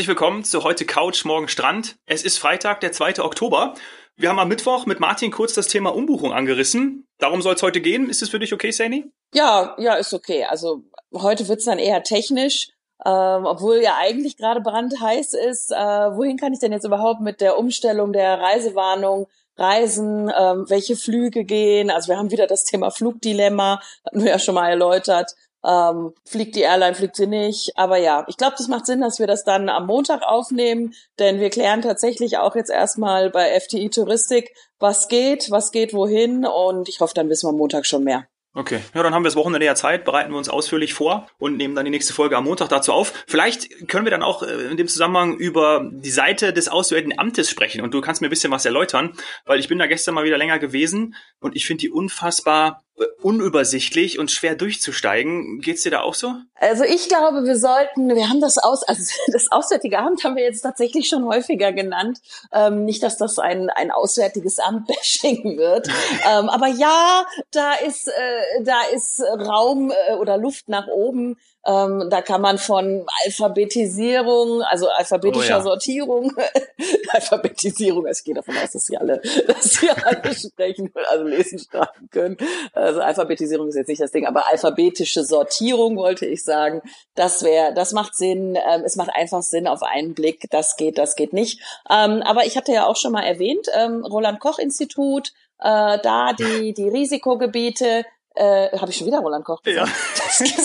Herzlich willkommen zu heute Couch, morgen Strand. Es ist Freitag, der 2. Oktober. Wir haben am Mittwoch mit Martin kurz das Thema Umbuchung angerissen. Darum soll es heute gehen. Ist es für dich okay, Sani? Ja, ja, ist okay. Also heute wird's dann eher technisch. Ähm, obwohl ja eigentlich gerade brandheiß ist, äh, wohin kann ich denn jetzt überhaupt mit der Umstellung der Reisewarnung reisen, ähm, welche Flüge gehen? Also wir haben wieder das Thema Flugdilemma, hatten wir ja schon mal erläutert. Ähm, fliegt die Airline, fliegt sie nicht. Aber ja, ich glaube, das macht Sinn, dass wir das dann am Montag aufnehmen, denn wir klären tatsächlich auch jetzt erstmal bei FTI Touristik, was geht, was geht wohin und ich hoffe, dann wissen wir am Montag schon mehr. Okay, ja, dann haben wir das Wochenende ja Zeit, bereiten wir uns ausführlich vor und nehmen dann die nächste Folge am Montag dazu auf. Vielleicht können wir dann auch äh, in dem Zusammenhang über die Seite des Auswärtigen Amtes sprechen und du kannst mir ein bisschen was erläutern, weil ich bin da gestern mal wieder länger gewesen und ich finde die unfassbar unübersichtlich und schwer durchzusteigen. Geht's dir da auch so? Also ich glaube, wir sollten, wir haben das aus, also das Auswärtige Amt haben wir jetzt tatsächlich schon häufiger genannt. Ähm, nicht, dass das ein, ein Auswärtiges Amt-Bashing wird. ähm, aber ja, da ist, äh, da ist Raum äh, oder Luft nach oben. Ähm, da kann man von Alphabetisierung, also alphabetischer oh ja. Sortierung, Alphabetisierung, also ich gehe davon aus, dass sie alle, dass sie alle sprechen, also lesen, schreiben können. Also Alphabetisierung ist jetzt nicht das Ding, aber alphabetische Sortierung wollte ich sagen. Das wäre, das macht Sinn. Ähm, es macht einfach Sinn auf einen Blick. Das geht, das geht nicht. Ähm, aber ich hatte ja auch schon mal erwähnt, ähm, Roland Koch Institut, äh, da die die Risikogebiete äh, Habe ich schon wieder Roland Koch gesagt? Ja. Das nicht.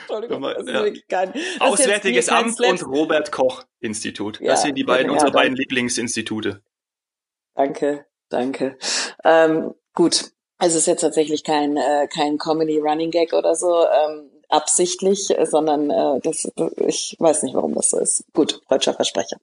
Entschuldigung, das ist ja. kein, das Auswärtiges Amt und Robert Koch Institut. Ja, das sind die beiden, ja, unsere beiden Lieblingsinstitute. Danke, danke. Ähm, gut, also es ist jetzt tatsächlich kein, äh, kein Comedy Running Gag oder so. Ähm, absichtlich, sondern äh, das, ich weiß nicht, warum das so ist. Gut, deutscher Versprecher.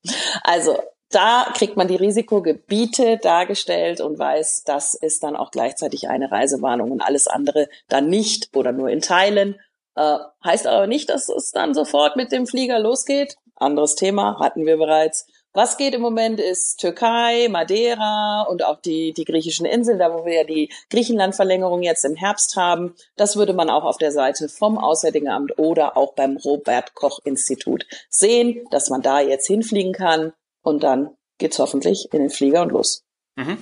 Also da kriegt man die Risikogebiete dargestellt und weiß, das ist dann auch gleichzeitig eine Reisewarnung und alles andere dann nicht oder nur in Teilen. Äh, heißt aber nicht, dass es dann sofort mit dem Flieger losgeht. Anderes Thema hatten wir bereits. Was geht im Moment ist Türkei, Madeira und auch die, die griechischen Inseln, da wo wir ja die Griechenland-Verlängerung jetzt im Herbst haben. Das würde man auch auf der Seite vom Auswärtigen Amt oder auch beim Robert Koch Institut sehen, dass man da jetzt hinfliegen kann und dann geht's hoffentlich in den Flieger und los. Mhm.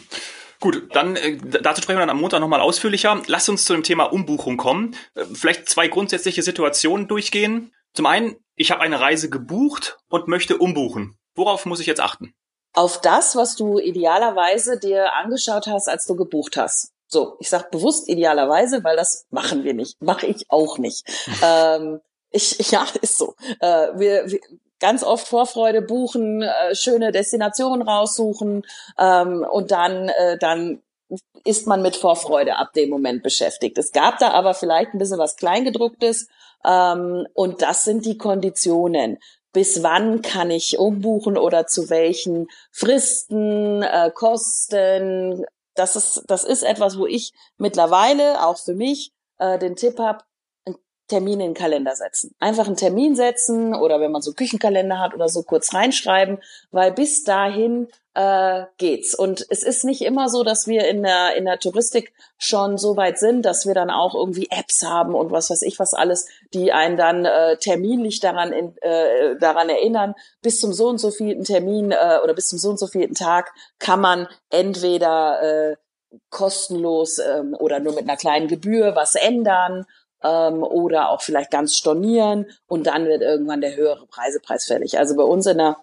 Gut, dann äh, dazu sprechen wir dann am Montag nochmal ausführlicher. Lass uns zu dem Thema Umbuchung kommen. Äh, vielleicht zwei grundsätzliche Situationen durchgehen. Zum einen, ich habe eine Reise gebucht und möchte umbuchen. Worauf muss ich jetzt achten? Auf das, was du idealerweise dir angeschaut hast, als du gebucht hast. So, ich sage bewusst idealerweise, weil das machen wir nicht. Mache ich auch nicht. ähm, ich, ja, ist so. Äh, wir, wir, ganz oft Vorfreude buchen, äh, schöne Destinationen raussuchen ähm, und dann, äh, dann ist man mit Vorfreude ab dem Moment beschäftigt. Es gab da aber vielleicht ein bisschen was Kleingedrucktes ähm, und das sind die Konditionen. Bis wann kann ich umbuchen oder zu welchen Fristen, äh, Kosten? Das ist, das ist etwas, wo ich mittlerweile auch für mich äh, den Tipp habe, Termine in den Kalender setzen. Einfach einen Termin setzen oder wenn man so Küchenkalender hat oder so kurz reinschreiben, weil bis dahin äh, geht's. Und es ist nicht immer so, dass wir in der, in der Touristik schon so weit sind, dass wir dann auch irgendwie Apps haben und was weiß ich was alles, die einen dann äh, terminlich daran, in, äh, daran erinnern, bis zum so und so vielen Termin äh, oder bis zum so und so vielen Tag kann man entweder äh, kostenlos ähm, oder nur mit einer kleinen Gebühr was ändern ähm, oder auch vielleicht ganz stornieren und dann wird irgendwann der höhere Reisepreis fällig. Also bei uns in der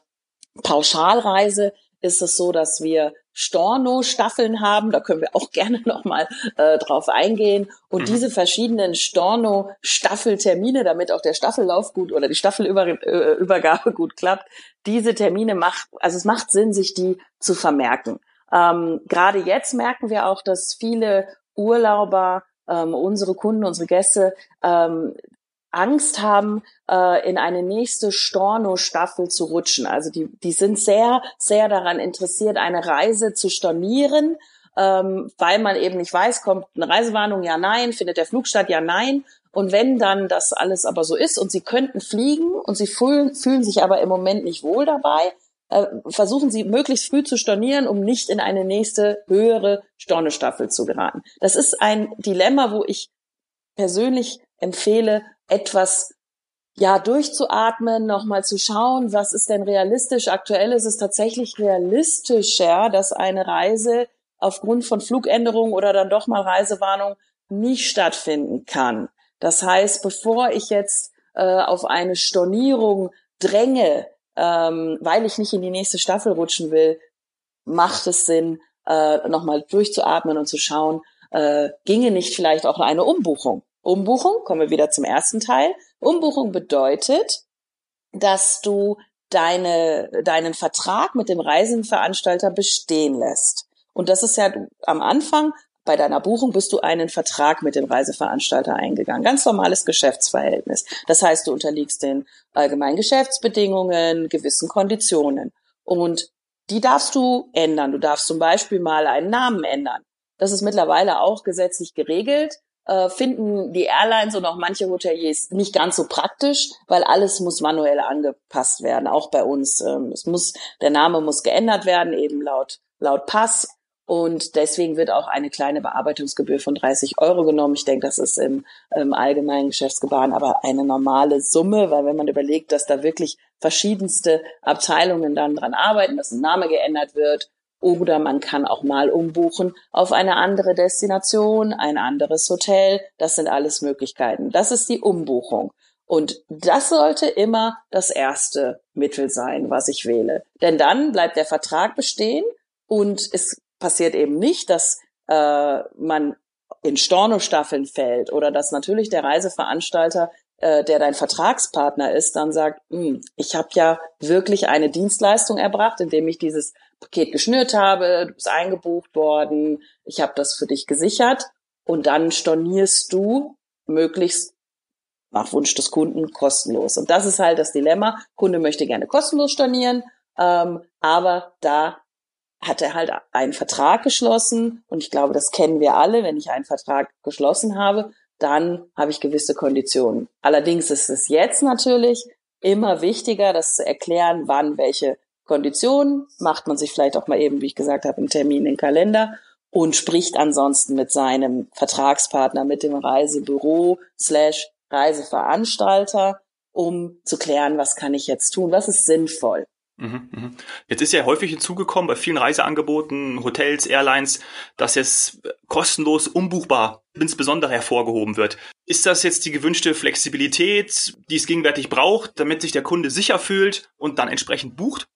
Pauschalreise ist es so, dass wir Storno-Staffeln haben. Da können wir auch gerne nochmal äh, drauf eingehen. Und mhm. diese verschiedenen Storno-Staffeltermine, damit auch der Staffellauf gut oder die Staffelübergabe gut klappt, diese Termine macht, also es macht Sinn, sich die zu vermerken. Ähm, Gerade jetzt merken wir auch, dass viele Urlauber ähm, unsere Kunden, unsere Gäste ähm, Angst haben, äh, in eine nächste Storno-Staffel zu rutschen. Also die, die sind sehr, sehr daran interessiert, eine Reise zu stornieren, ähm, weil man eben nicht weiß, kommt eine Reisewarnung, ja, nein, findet der Flug statt, ja, nein. Und wenn dann das alles aber so ist und sie könnten fliegen und sie fühlen, fühlen sich aber im Moment nicht wohl dabei, äh, versuchen Sie möglichst früh zu stornieren, um nicht in eine nächste höhere Stornestaffel zu geraten. Das ist ein Dilemma, wo ich persönlich empfehle, etwas ja, durchzuatmen, nochmal zu schauen, was ist denn realistisch. Aktuell ist es tatsächlich realistischer, dass eine Reise aufgrund von Flugänderungen oder dann doch mal Reisewarnung nicht stattfinden kann. Das heißt, bevor ich jetzt äh, auf eine Stornierung dränge, ähm, weil ich nicht in die nächste Staffel rutschen will, macht es Sinn, äh, nochmal durchzuatmen und zu schauen, äh, ginge nicht vielleicht auch eine Umbuchung. Umbuchung, kommen wir wieder zum ersten Teil. Umbuchung bedeutet, dass du deine, deinen Vertrag mit dem Reisenveranstalter bestehen lässt. Und das ist ja am Anfang bei deiner Buchung bist du einen Vertrag mit dem Reiseveranstalter eingegangen. Ganz normales Geschäftsverhältnis. Das heißt, du unterliegst den allgemeinen Geschäftsbedingungen, gewissen Konditionen. Und die darfst du ändern. Du darfst zum Beispiel mal einen Namen ändern. Das ist mittlerweile auch gesetzlich geregelt. Äh, finden die Airlines und auch manche Hoteliers nicht ganz so praktisch, weil alles muss manuell angepasst werden, auch bei uns. Ähm, es muss, der Name muss geändert werden, eben laut, laut Pass und deswegen wird auch eine kleine Bearbeitungsgebühr von 30 Euro genommen. Ich denke, das ist im, im allgemeinen Geschäftsgebaren aber eine normale Summe, weil wenn man überlegt, dass da wirklich verschiedenste Abteilungen dann dran arbeiten, dass ein Name geändert wird oder man kann auch mal umbuchen auf eine andere Destination, ein anderes Hotel. Das sind alles Möglichkeiten. Das ist die Umbuchung. Und das sollte immer das erste Mittel sein, was ich wähle. Denn dann bleibt der Vertrag bestehen und es passiert eben nicht, dass äh, man in Stornostaffeln fällt oder dass natürlich der Reiseveranstalter, äh, der dein Vertragspartner ist, dann sagt, hm, ich habe ja wirklich eine Dienstleistung erbracht, indem ich dieses Paket geschnürt habe, du bist eingebucht worden, ich habe das für dich gesichert und dann stornierst du möglichst nach Wunsch des Kunden kostenlos. Und das ist halt das Dilemma. Kunde möchte gerne kostenlos stornieren, ähm, aber da hat er halt einen Vertrag geschlossen und ich glaube, das kennen wir alle. Wenn ich einen Vertrag geschlossen habe, dann habe ich gewisse Konditionen. Allerdings ist es jetzt natürlich immer wichtiger, das zu erklären, wann welche Konditionen macht man sich vielleicht auch mal eben, wie ich gesagt habe, einen Termin in den Kalender und spricht ansonsten mit seinem Vertragspartner, mit dem Reisebüro slash Reiseveranstalter, um zu klären, was kann ich jetzt tun, was ist sinnvoll. Mhm, mhm. Jetzt ist ja häufig hinzugekommen bei vielen Reiseangeboten, Hotels, Airlines, dass jetzt kostenlos umbuchbar insbesondere hervorgehoben wird. Ist das jetzt die gewünschte Flexibilität, die es gegenwärtig braucht, damit sich der Kunde sicher fühlt und dann entsprechend bucht?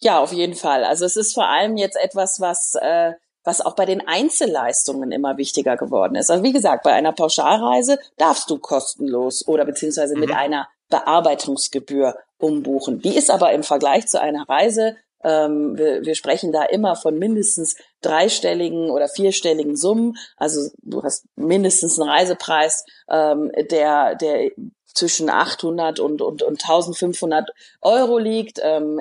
Ja, auf jeden Fall. Also es ist vor allem jetzt etwas, was äh, was auch bei den Einzelleistungen immer wichtiger geworden ist. Also wie gesagt, bei einer Pauschalreise darfst du kostenlos oder beziehungsweise mhm. mit einer Bearbeitungsgebühr umbuchen. Die ist aber im Vergleich zu einer Reise, ähm, wir, wir sprechen da immer von mindestens dreistelligen oder vierstelligen Summen. Also du hast mindestens einen Reisepreis, ähm, der, der zwischen 800 und, und, und 1500 Euro liegt, ähm,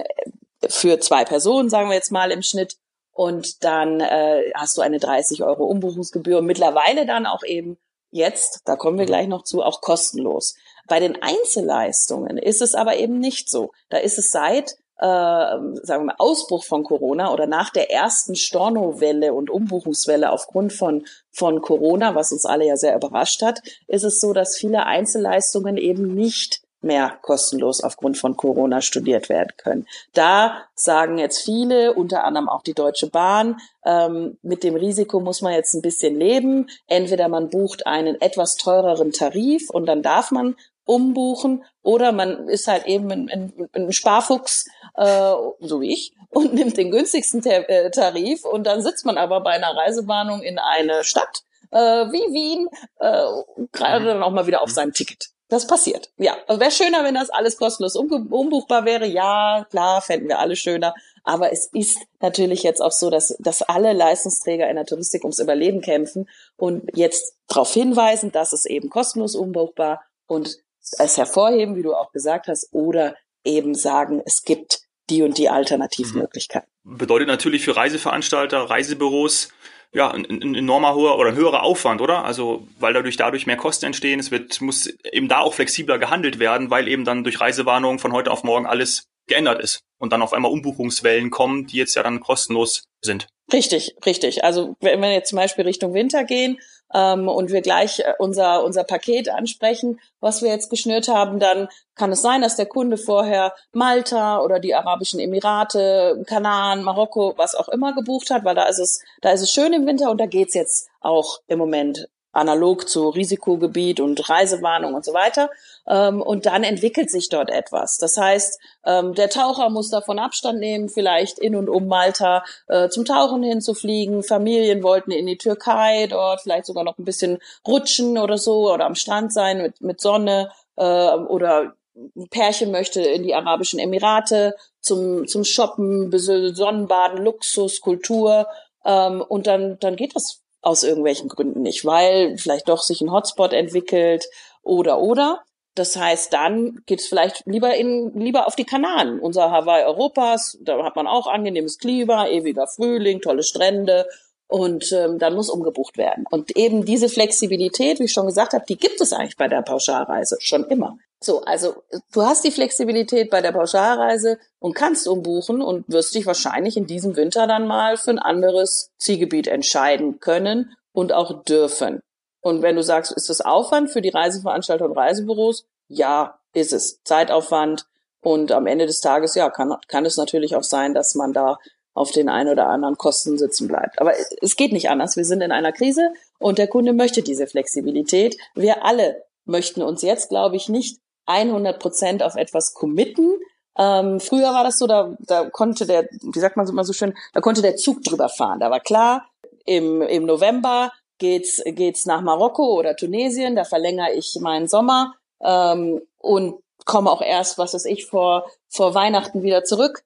für zwei Personen, sagen wir jetzt mal im Schnitt. Und dann äh, hast du eine 30 Euro Umbuchungsgebühr mittlerweile dann auch eben jetzt, da kommen wir gleich noch zu, auch kostenlos. Bei den Einzelleistungen ist es aber eben nicht so. Da ist es seit äh, sagen wir mal, Ausbruch von Corona oder nach der ersten Stornowelle und Umbuchungswelle aufgrund von, von Corona, was uns alle ja sehr überrascht hat, ist es so, dass viele Einzelleistungen eben nicht mehr kostenlos aufgrund von Corona studiert werden können. Da sagen jetzt viele, unter anderem auch die Deutsche Bahn, ähm, mit dem Risiko muss man jetzt ein bisschen leben. Entweder man bucht einen etwas teureren Tarif und dann darf man umbuchen oder man ist halt eben ein, ein, ein Sparfuchs, äh, so wie ich, und nimmt den günstigsten äh, Tarif und dann sitzt man aber bei einer Reisewarnung in eine Stadt äh, wie Wien, äh, gerade dann auch mal wieder auf seinem Ticket. Das passiert. Ja, also wäre schöner, wenn das alles kostenlos umbuchbar wäre. Ja, klar, fänden wir alle schöner. Aber es ist natürlich jetzt auch so, dass, dass alle Leistungsträger in der Touristik ums Überleben kämpfen und jetzt darauf hinweisen, dass es eben kostenlos umbuchbar und es hervorheben, wie du auch gesagt hast, oder eben sagen, es gibt die und die Alternativmöglichkeiten. Bedeutet natürlich für Reiseveranstalter, Reisebüros, ja, ein, ein enormer hoher oder ein höherer Aufwand, oder? Also, weil dadurch dadurch mehr Kosten entstehen. Es wird, muss eben da auch flexibler gehandelt werden, weil eben dann durch Reisewarnungen von heute auf morgen alles geändert ist und dann auf einmal Umbuchungswellen kommen, die jetzt ja dann kostenlos sind. Richtig, richtig. Also wenn wir jetzt zum Beispiel Richtung Winter gehen ähm, und wir gleich äh, unser, unser Paket ansprechen, was wir jetzt geschnürt haben, dann kann es sein, dass der Kunde vorher Malta oder die Arabischen Emirate, Kanaren, Marokko, was auch immer gebucht hat, weil da ist es, da ist es schön im Winter und da geht's jetzt auch im Moment analog zu Risikogebiet und Reisewarnung und so weiter. Ähm, und dann entwickelt sich dort etwas. Das heißt, ähm, der Taucher muss davon Abstand nehmen, vielleicht in und um Malta äh, zum Tauchen hinzufliegen. Familien wollten in die Türkei dort vielleicht sogar noch ein bisschen rutschen oder so oder am Strand sein mit, mit Sonne äh, oder ein Pärchen möchte in die Arabischen Emirate zum, zum Shoppen, Sonnenbaden, Luxus, Kultur. Ähm, und dann, dann geht das aus irgendwelchen Gründen nicht, weil vielleicht doch sich ein Hotspot entwickelt oder oder. Das heißt, dann geht es vielleicht lieber in lieber auf die Kanaren, unser Hawaii Europas. Da hat man auch angenehmes Klima, ewiger Frühling, tolle Strände und ähm, dann muss umgebucht werden. Und eben diese Flexibilität, wie ich schon gesagt habe, die gibt es eigentlich bei der Pauschalreise schon immer. So, also du hast die Flexibilität bei der Pauschalreise und kannst umbuchen und wirst dich wahrscheinlich in diesem Winter dann mal für ein anderes Zielgebiet entscheiden können und auch dürfen. Und wenn du sagst, ist das Aufwand für die Reiseveranstalter und Reisebüros? Ja, ist es. Zeitaufwand. Und am Ende des Tages, ja, kann, kann es natürlich auch sein, dass man da auf den ein oder anderen Kosten sitzen bleibt. Aber es geht nicht anders. Wir sind in einer Krise und der Kunde möchte diese Flexibilität. Wir alle möchten uns jetzt, glaube ich, nicht 100 Prozent auf etwas committen. Ähm, früher war das so, da, da konnte der, wie sagt man so immer so schön, da konnte der Zug drüber fahren. Da war klar, im, im November geht's, geht's nach Marokko oder Tunesien, da verlängere ich meinen Sommer ähm, und komme auch erst, was weiß ich, vor, vor Weihnachten wieder zurück.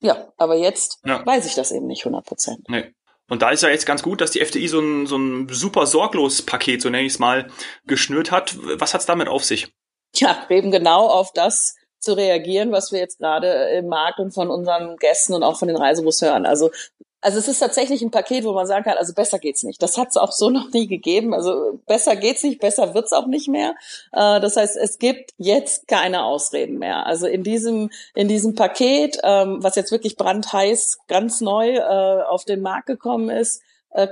Ja, aber jetzt ja. weiß ich das eben nicht 100 Prozent. Nee. Und da ist ja jetzt ganz gut, dass die FDI so ein, so ein super sorglos Paket, so nenne ich es mal, geschnürt hat. Was hat's damit auf sich? Ja, eben genau auf das zu reagieren, was wir jetzt gerade im Markt und von unseren Gästen und auch von den Reisebus hören. Also also es ist tatsächlich ein Paket, wo man sagen kann, also besser geht's nicht. Das hat es auch so noch nie gegeben. Also besser geht's nicht, besser wird's auch nicht mehr. Äh, das heißt, es gibt jetzt keine Ausreden mehr. Also in diesem in diesem Paket, ähm, was jetzt wirklich brandheiß, ganz neu äh, auf den Markt gekommen ist,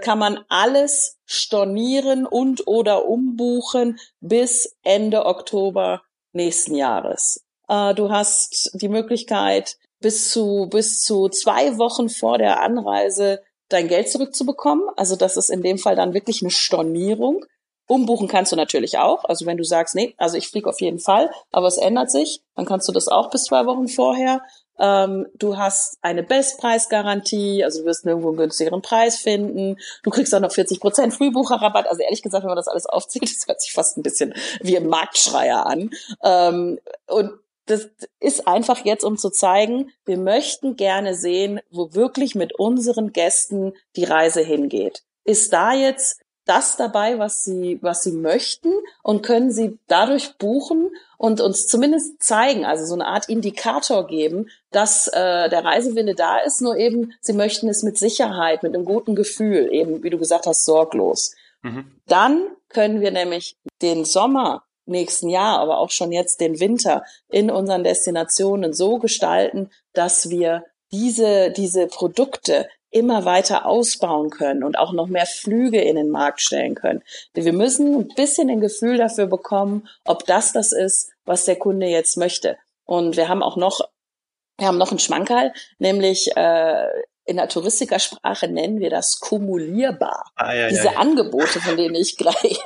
kann man alles stornieren und oder umbuchen bis Ende Oktober nächsten Jahres. Du hast die Möglichkeit, bis zu, bis zu zwei Wochen vor der Anreise dein Geld zurückzubekommen. Also das ist in dem Fall dann wirklich eine Stornierung. Umbuchen kannst du natürlich auch. Also wenn du sagst, nee, also ich fliege auf jeden Fall, aber es ändert sich, dann kannst du das auch bis zwei Wochen vorher. Ähm, du hast eine Bestpreisgarantie, also du wirst nirgendwo einen günstigeren Preis finden. Du kriegst auch noch 40 Prozent Frühbucherrabatt. Also ehrlich gesagt, wenn man das alles aufzieht, das hört sich fast ein bisschen wie ein Marktschreier an. Ähm, und das ist einfach jetzt, um zu zeigen, wir möchten gerne sehen, wo wirklich mit unseren Gästen die Reise hingeht. Ist da jetzt das dabei, was sie, was sie möchten und können sie dadurch buchen und uns zumindest zeigen, also so eine Art Indikator geben, dass äh, der Reisewille da ist, nur eben, sie möchten es mit Sicherheit, mit einem guten Gefühl, eben, wie du gesagt hast, sorglos. Mhm. Dann können wir nämlich den Sommer nächsten Jahr, aber auch schon jetzt den Winter in unseren Destinationen so gestalten, dass wir diese, diese Produkte immer weiter ausbauen können und auch noch mehr Flüge in den Markt stellen können. Wir müssen ein bisschen ein Gefühl dafür bekommen, ob das das ist, was der Kunde jetzt möchte. Und wir haben auch noch, wir haben noch einen Schmankerl, nämlich äh, in der Touristikersprache nennen wir das kumulierbar. Ah, ja, Diese ja. Angebote, von denen ich gleich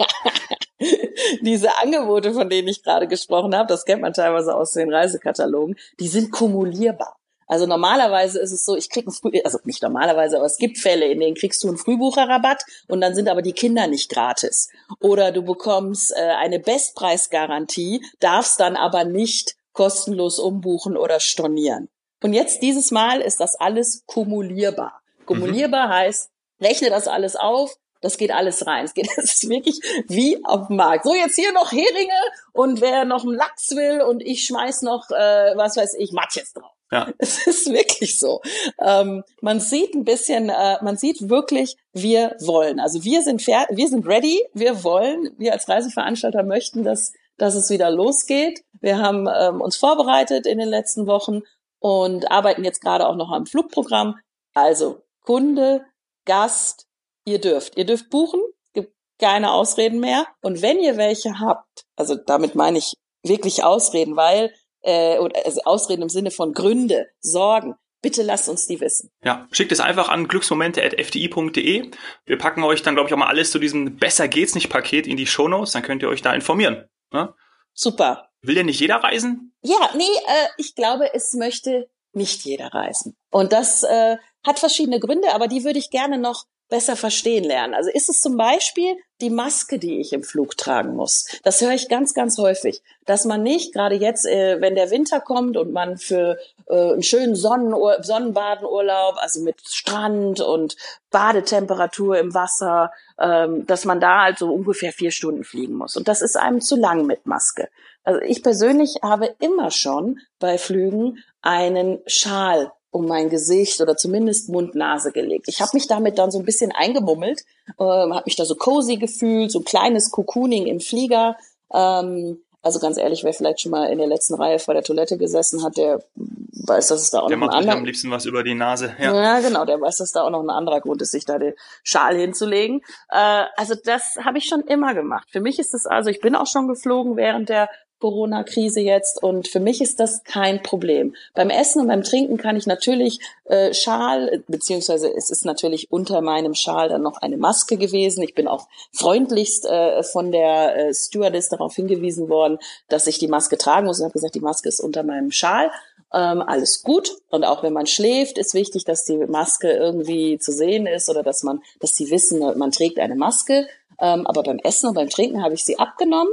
diese Angebote, von denen ich gerade gesprochen habe, das kennt man teilweise aus den Reisekatalogen, die sind kumulierbar. Also normalerweise ist es so, ich krieg ein Früh, also nicht normalerweise, aber es gibt Fälle, in denen kriegst du einen Frühbucherrabatt und dann sind aber die Kinder nicht gratis. Oder du bekommst äh, eine Bestpreisgarantie, darfst dann aber nicht kostenlos umbuchen oder stornieren. Und jetzt dieses Mal ist das alles kumulierbar. Kumulierbar mhm. heißt, rechne das alles auf, das geht alles rein. Es geht, das ist wirklich wie auf dem Markt. So, jetzt hier noch Heringe und wer noch einen Lachs will und ich schmeiß noch, äh, was weiß ich, Matjes drauf. Ja. Es ist wirklich so. Ähm, man sieht ein bisschen, äh, man sieht wirklich, wir wollen. Also wir sind fair, wir sind ready, wir wollen, wir als Reiseveranstalter möchten, dass, dass es wieder losgeht. Wir haben ähm, uns vorbereitet in den letzten Wochen und arbeiten jetzt gerade auch noch am Flugprogramm. Also Kunde, Gast, ihr dürft. Ihr dürft buchen, gibt keine Ausreden mehr. Und wenn ihr welche habt, also damit meine ich wirklich Ausreden, weil, äh, oder also Ausreden im Sinne von Gründe, Sorgen, bitte lasst uns die wissen. Ja, schickt es einfach an glücksmomente.fdi.de. Wir packen euch dann, glaube ich, auch mal alles zu diesem Besser geht's nicht Paket in die Shownotes, dann könnt ihr euch da informieren. Ne? Super. Will denn nicht jeder reisen? Ja, nee, äh, ich glaube, es möchte nicht jeder reisen. Und das äh, hat verschiedene Gründe, aber die würde ich gerne noch besser verstehen lernen. Also ist es zum Beispiel die Maske, die ich im Flug tragen muss. Das höre ich ganz, ganz häufig, dass man nicht, gerade jetzt, äh, wenn der Winter kommt und man für äh, einen schönen Sonnen Sonnenbadenurlaub, also mit Strand und Badetemperatur im Wasser, ähm, dass man da also ungefähr vier Stunden fliegen muss. Und das ist einem zu lang mit Maske. Also ich persönlich habe immer schon bei Flügen einen Schal um mein Gesicht oder zumindest Mund-Nase gelegt. Ich habe mich damit dann so ein bisschen eingemummelt, äh, habe mich da so cozy gefühlt, so kleines Cocooning im Flieger. Ähm, also ganz ehrlich, wer vielleicht schon mal in der letzten Reihe vor der Toilette gesessen hat, der weiß, dass es da auch der noch macht ein anderer... am liebsten was über die Nase. Ja. ja, genau, der weiß, dass da auch noch ein anderer Grund ist, sich da den Schal hinzulegen. Äh, also das habe ich schon immer gemacht. Für mich ist es also, ich bin auch schon geflogen während der Corona-Krise jetzt und für mich ist das kein Problem. Beim Essen und beim Trinken kann ich natürlich äh, Schal, beziehungsweise es ist natürlich unter meinem Schal dann noch eine Maske gewesen. Ich bin auch freundlichst äh, von der äh, Stewardess darauf hingewiesen worden, dass ich die Maske tragen muss und habe gesagt, die Maske ist unter meinem Schal. Ähm, alles gut. Und auch wenn man schläft, ist wichtig, dass die Maske irgendwie zu sehen ist oder dass man, dass sie wissen, man trägt eine Maske. Ähm, aber beim Essen und beim Trinken habe ich sie abgenommen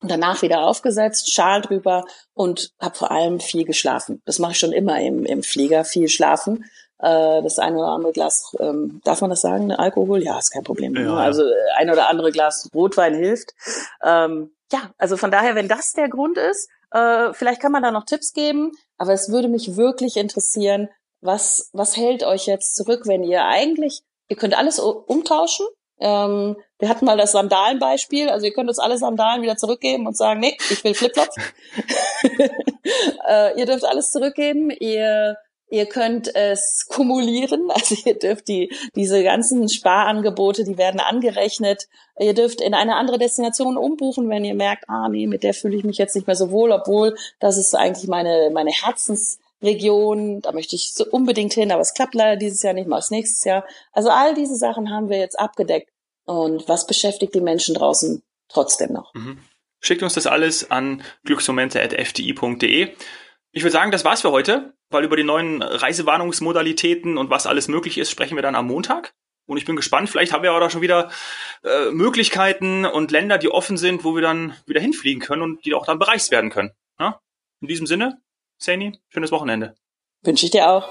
danach wieder aufgesetzt, Schal drüber und habe vor allem viel geschlafen. Das mache ich schon immer im, im Flieger, viel schlafen. Äh, das eine oder andere Glas, ähm, darf man das sagen, Alkohol? Ja, ist kein Problem. Ja, ne? Also äh, ein oder andere Glas Rotwein hilft. Ähm, ja, also von daher, wenn das der Grund ist, äh, vielleicht kann man da noch Tipps geben, aber es würde mich wirklich interessieren, was, was hält euch jetzt zurück, wenn ihr eigentlich, ihr könnt alles umtauschen, ähm, wir hatten mal das Sandalenbeispiel, also ihr könnt uns alle Sandalen wieder zurückgeben und sagen, nee, ich will Flipflops. äh, ihr dürft alles zurückgeben, ihr Ihr könnt es kumulieren, also ihr dürft die, diese ganzen Sparangebote, die werden angerechnet. Ihr dürft in eine andere Destination umbuchen, wenn ihr merkt, ah nee, mit der fühle ich mich jetzt nicht mehr so wohl, obwohl das ist eigentlich meine, meine Herzensregion, da möchte ich so unbedingt hin, aber es klappt leider dieses Jahr nicht, mal es nächstes Jahr. Also all diese Sachen haben wir jetzt abgedeckt. Und was beschäftigt die Menschen draußen trotzdem noch? Mhm. Schickt uns das alles an glücksmomente.fdi.de. Ich würde sagen, das war's für heute, weil über die neuen Reisewarnungsmodalitäten und was alles möglich ist, sprechen wir dann am Montag. Und ich bin gespannt, vielleicht haben wir auch da schon wieder äh, Möglichkeiten und Länder, die offen sind, wo wir dann wieder hinfliegen können und die auch dann bereist werden können. Ja? In diesem Sinne, Sani, schönes Wochenende. Wünsche ich dir auch.